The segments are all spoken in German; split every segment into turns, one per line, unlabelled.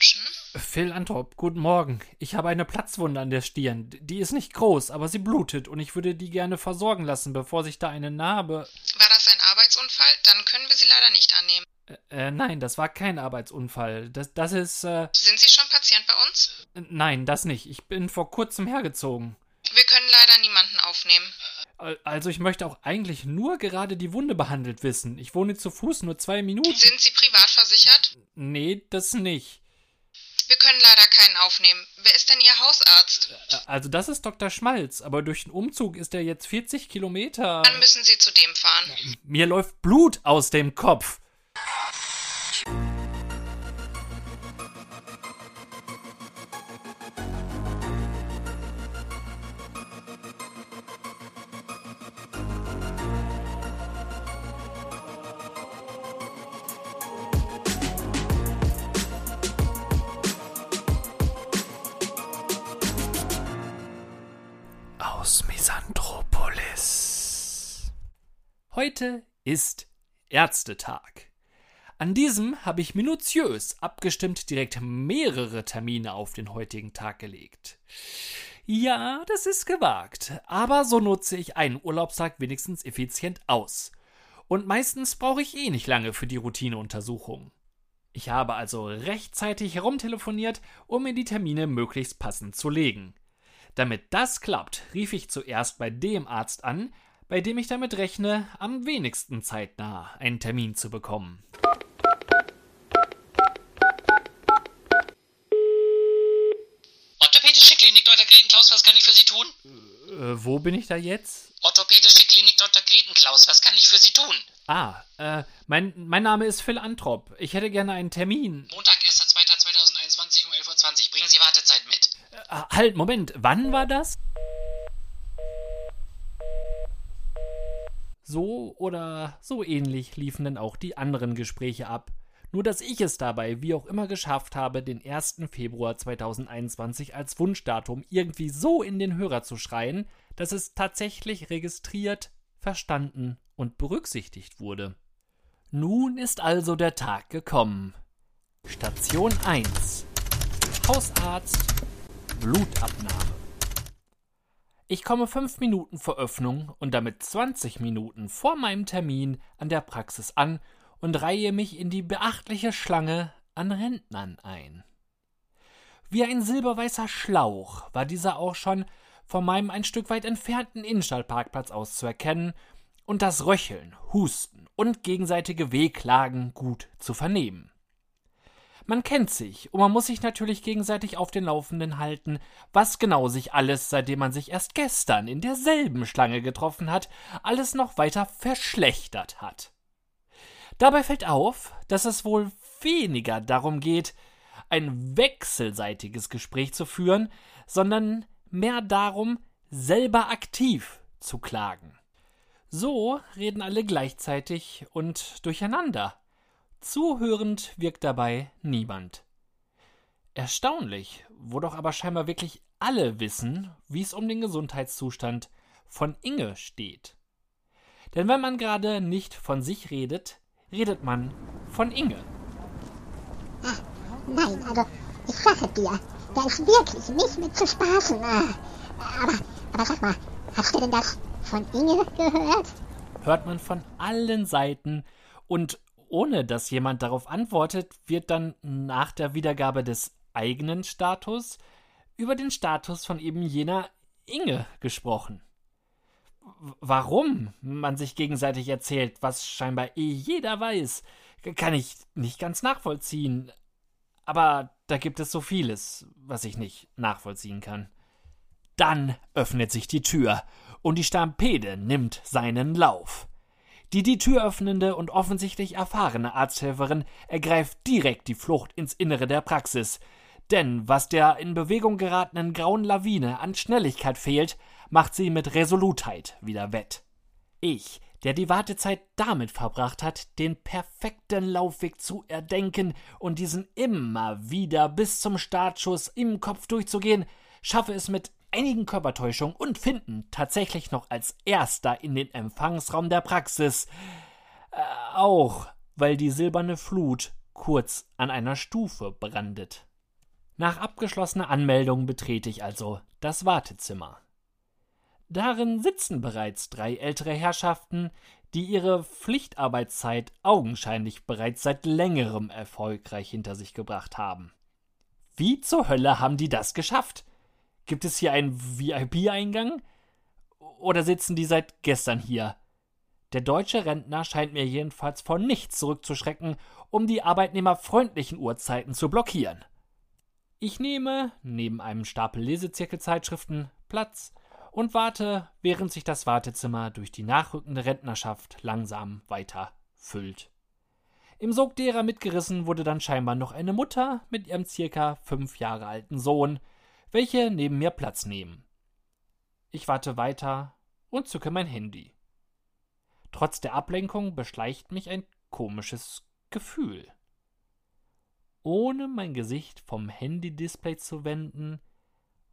wünschen?
Phil Antrop, guten Morgen. Ich habe eine Platzwunde an der Stirn. Die ist nicht groß, aber sie blutet und ich würde die gerne versorgen lassen, bevor sich da eine Narbe.
War das ein Arbeitsunfall? Dann können wir Sie leider nicht annehmen.
Äh, äh, nein, das war kein Arbeitsunfall. Das, das ist. Äh,
Sind Sie schon Patient bei uns?
nein, das nicht. Ich bin vor kurzem hergezogen.
Wir können leider niemanden aufnehmen.
Al- Also, ich möchte auch eigentlich nur gerade die Wunde behandelt wissen. Ich wohne zu Fuß nur zwei Minuten.
Sind Sie privat versichert?
Nee, das nicht.
Wir können leider keinen aufnehmen. Wer ist denn Ihr Hausarzt?
Äh, Also, das ist Dr. Schmalz, aber durch den Umzug ist er jetzt 40 Kilometer.
Dann müssen Sie zu dem fahren.
Mir läuft Blut aus dem Kopf. Heute ist Ärztetag. An diesem habe ich minutiös abgestimmt direkt mehrere Termine auf den heutigen Tag gelegt. Ja, das ist gewagt, aber so nutze ich einen Urlaubstag wenigstens effizient aus. Und meistens brauche ich eh nicht lange für die Routineuntersuchung. Ich habe also rechtzeitig herumtelefoniert, um mir die Termine möglichst passend zu legen. Damit das klappt, rief ich zuerst bei dem Arzt an, bei dem ich damit rechne, am wenigsten zeitnah einen Termin zu bekommen.
Orthopädische Klinik Dr. Gretenklaus, was kann ich für Sie tun?
Äh, wo bin ich da jetzt?
Orthopädische Klinik Dr. Gretenklaus, was kann ich für Sie tun?
Ah, äh, mein, mein Name ist Phil Antrop. Ich hätte gerne einen Termin.
Montag, 1.2.2021 um 11.20 Uhr. Bringen Sie Wartezeit mit.
Äh, halt, Moment, wann war das? So oder so ähnlich liefen denn auch die anderen Gespräche ab. Nur dass ich es dabei wie auch immer geschafft habe, den 1. Februar 2021 als Wunschdatum irgendwie so in den Hörer zu schreien, dass es tatsächlich registriert, verstanden und berücksichtigt wurde. Nun ist also der Tag gekommen. Station 1. Hausarzt, Blutabnahme. Ich komme fünf Minuten vor Öffnung und damit 20 Minuten vor meinem Termin an der Praxis an und reihe mich in die beachtliche Schlange an Rentnern ein. Wie ein silberweißer Schlauch war dieser auch schon von meinem ein Stück weit entfernten Innenstadtparkplatz aus zu erkennen und das Röcheln, Husten und gegenseitige Wehklagen gut zu vernehmen. Man kennt sich und man muss sich natürlich gegenseitig auf den Laufenden halten, was genau sich alles, seitdem man sich erst gestern in derselben Schlange getroffen hat, alles noch weiter verschlechtert hat. Dabei fällt auf, dass es wohl weniger darum geht, ein wechselseitiges Gespräch zu führen, sondern mehr darum, selber aktiv zu klagen. So reden alle gleichzeitig und durcheinander. Zuhörend wirkt dabei niemand. Erstaunlich, wo doch aber scheinbar wirklich alle wissen, wie es um den Gesundheitszustand von Inge steht. Denn wenn man gerade nicht von sich redet, redet man von Inge.
Nein, also ich sage dir, da ist wirklich nicht mit zu spaßen. äh. Aber, aber sag mal, hast du denn das von Inge gehört?
Hört man von allen Seiten und ohne dass jemand darauf antwortet, wird dann nach der Wiedergabe des eigenen Status über den Status von eben jener Inge gesprochen. Warum man sich gegenseitig erzählt, was scheinbar eh jeder weiß, kann ich nicht ganz nachvollziehen. Aber da gibt es so vieles, was ich nicht nachvollziehen kann. Dann öffnet sich die Tür und die Stampede nimmt seinen Lauf. Die die Tür öffnende und offensichtlich erfahrene Arzthelferin ergreift direkt die Flucht ins Innere der Praxis. Denn was der in Bewegung geratenen grauen Lawine an Schnelligkeit fehlt, macht sie mit Resolutheit wieder wett. Ich, der die Wartezeit damit verbracht hat, den perfekten Laufweg zu erdenken und diesen immer wieder bis zum Startschuss im Kopf durchzugehen, schaffe es mit einigen Körpertäuschungen und Finden tatsächlich noch als erster in den Empfangsraum der Praxis. Äh, auch weil die silberne Flut kurz an einer Stufe brandet. Nach abgeschlossener Anmeldung betrete ich also das Wartezimmer. Darin sitzen bereits drei ältere Herrschaften, die ihre Pflichtarbeitszeit augenscheinlich bereits seit längerem erfolgreich hinter sich gebracht haben. Wie zur Hölle haben die das geschafft? Gibt es hier einen VIP-Eingang? Oder sitzen die seit gestern hier? Der deutsche Rentner scheint mir jedenfalls vor nichts zurückzuschrecken, um die arbeitnehmerfreundlichen Uhrzeiten zu blockieren. Ich nehme, neben einem Stapel Lesezirkelzeitschriften, Platz und warte, während sich das Wartezimmer durch die nachrückende Rentnerschaft langsam weiter füllt. Im Sog derer mitgerissen wurde dann scheinbar noch eine Mutter mit ihrem circa fünf Jahre alten Sohn, welche neben mir Platz nehmen. Ich warte weiter und zücke mein Handy. Trotz der Ablenkung beschleicht mich ein komisches Gefühl. Ohne mein Gesicht vom Handy-Display zu wenden,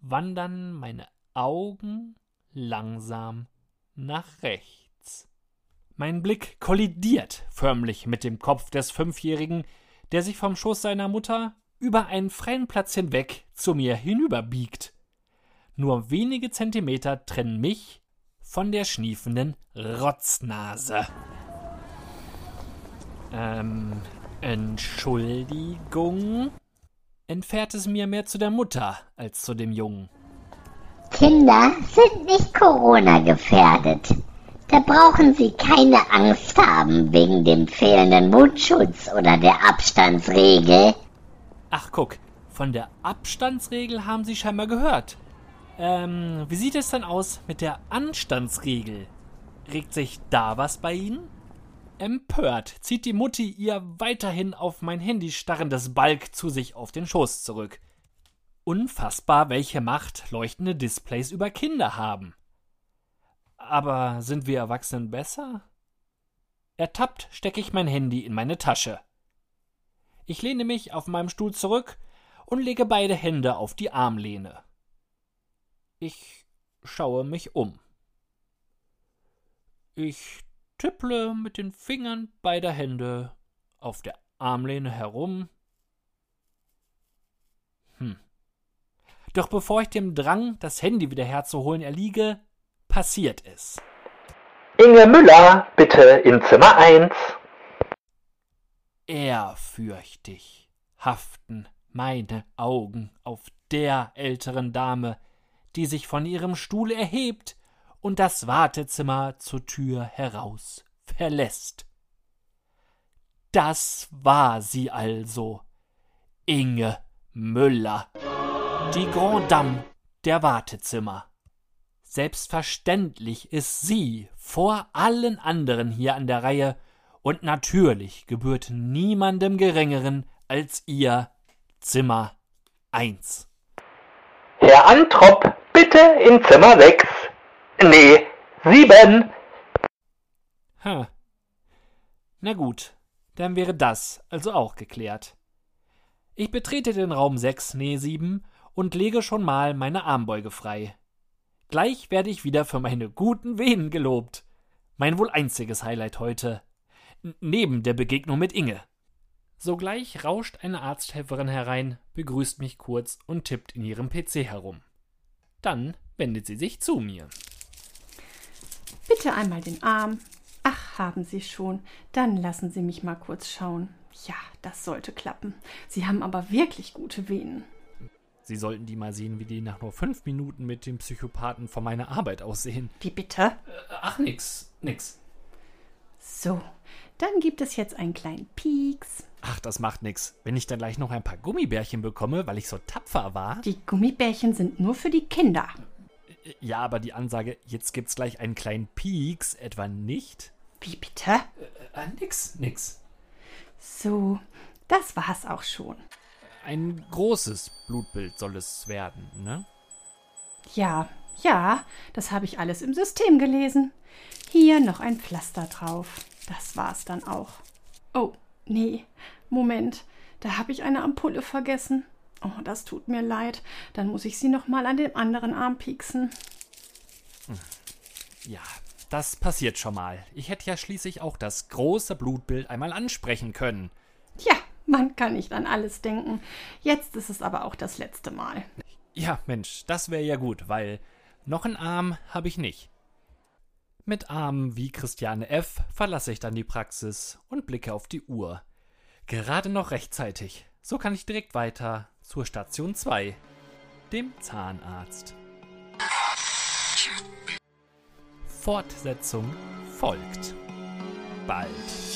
wandern meine Augen langsam nach rechts. Mein Blick kollidiert förmlich mit dem Kopf des Fünfjährigen, der sich vom Schoß seiner Mutter über einen freien Platz hinweg zu mir hinüberbiegt. Nur wenige Zentimeter trennen mich von der schniefenden Rotznase. Ähm, Entschuldigung? Entfährt es mir mehr zu der Mutter als zu dem Jungen.
Kinder sind nicht Corona gefährdet. Da brauchen Sie keine Angst haben wegen dem fehlenden Mundschutz oder der Abstandsregel.
Ach, guck, von der Abstandsregel haben Sie scheinbar gehört. Ähm, wie sieht es denn aus mit der Anstandsregel? Regt sich da was bei Ihnen? Empört zieht die Mutti ihr weiterhin auf mein Handy starrendes Balk zu sich auf den Schoß zurück. Unfassbar, welche Macht leuchtende Displays über Kinder haben. Aber sind wir Erwachsenen besser? Ertappt stecke ich mein Handy in meine Tasche. Ich lehne mich auf meinem Stuhl zurück und lege beide Hände auf die Armlehne. Ich schaue mich um. Ich tipple mit den Fingern beider Hände auf der Armlehne herum. Hm. Doch bevor ich dem Drang, das Handy wieder herzuholen, erliege, passiert es.
Inge Müller, bitte in Zimmer 1.
Ehrfürchtig haften meine Augen auf der älteren Dame, die sich von ihrem Stuhl erhebt und das Wartezimmer zur Tür heraus verlässt. Das war sie also, Inge Müller die Grand Dame der Wartezimmer. Selbstverständlich ist sie vor allen anderen hier an der Reihe, und natürlich gebührt niemandem geringeren als ihr Zimmer 1.
Herr Antrop, bitte in Zimmer 6. Nee, 7.
Hm. Na gut, dann wäre das also auch geklärt. Ich betrete den Raum 6, nee 7 und lege schon mal meine Armbeuge frei. Gleich werde ich wieder für meine guten Venen gelobt. Mein wohl einziges Highlight heute. N neben der Begegnung mit Inge. Sogleich rauscht eine Arzthelferin herein, begrüßt mich kurz und tippt in ihrem PC herum. Dann wendet sie sich zu mir.
Bitte einmal den Arm. Ach, haben Sie schon. Dann lassen Sie mich mal kurz schauen. Ja, das sollte klappen. Sie haben aber wirklich gute Venen.
Sie sollten die mal sehen, wie die nach nur fünf Minuten mit dem Psychopathen von meiner Arbeit aussehen.
Wie bitte?
Äh, ach, nix, nix.
So, dann gibt es jetzt einen kleinen Pieks.
Ach, das macht nix. Wenn ich dann gleich noch ein paar Gummibärchen bekomme, weil ich so tapfer war.
Die Gummibärchen sind nur für die Kinder.
Äh, ja, aber die Ansage, jetzt gibt's gleich einen kleinen Pieks, etwa nicht?
Wie bitte?
Äh, äh, nix, nix.
So, das war's auch schon.
Ein großes Blutbild soll es werden, ne?
Ja, ja, das habe ich alles im System gelesen. Hier noch ein Pflaster drauf. Das war's dann auch. Oh, nee, Moment, da habe ich eine Ampulle vergessen. Oh, das tut mir leid. Dann muss ich sie noch mal an dem anderen Arm pieksen.
Hm. Ja, das passiert schon mal. Ich hätte ja schließlich auch das große Blutbild einmal ansprechen können.
Ja, Man kann nicht an alles denken. Jetzt ist es aber auch das letzte Mal.
Ja, Mensch, das wäre ja gut, weil noch einen Arm habe ich nicht. Mit Armen wie Christiane F. verlasse ich dann die Praxis und blicke auf die Uhr. Gerade noch rechtzeitig. So kann ich direkt weiter zur Station 2, dem Zahnarzt. Fortsetzung folgt. Bald.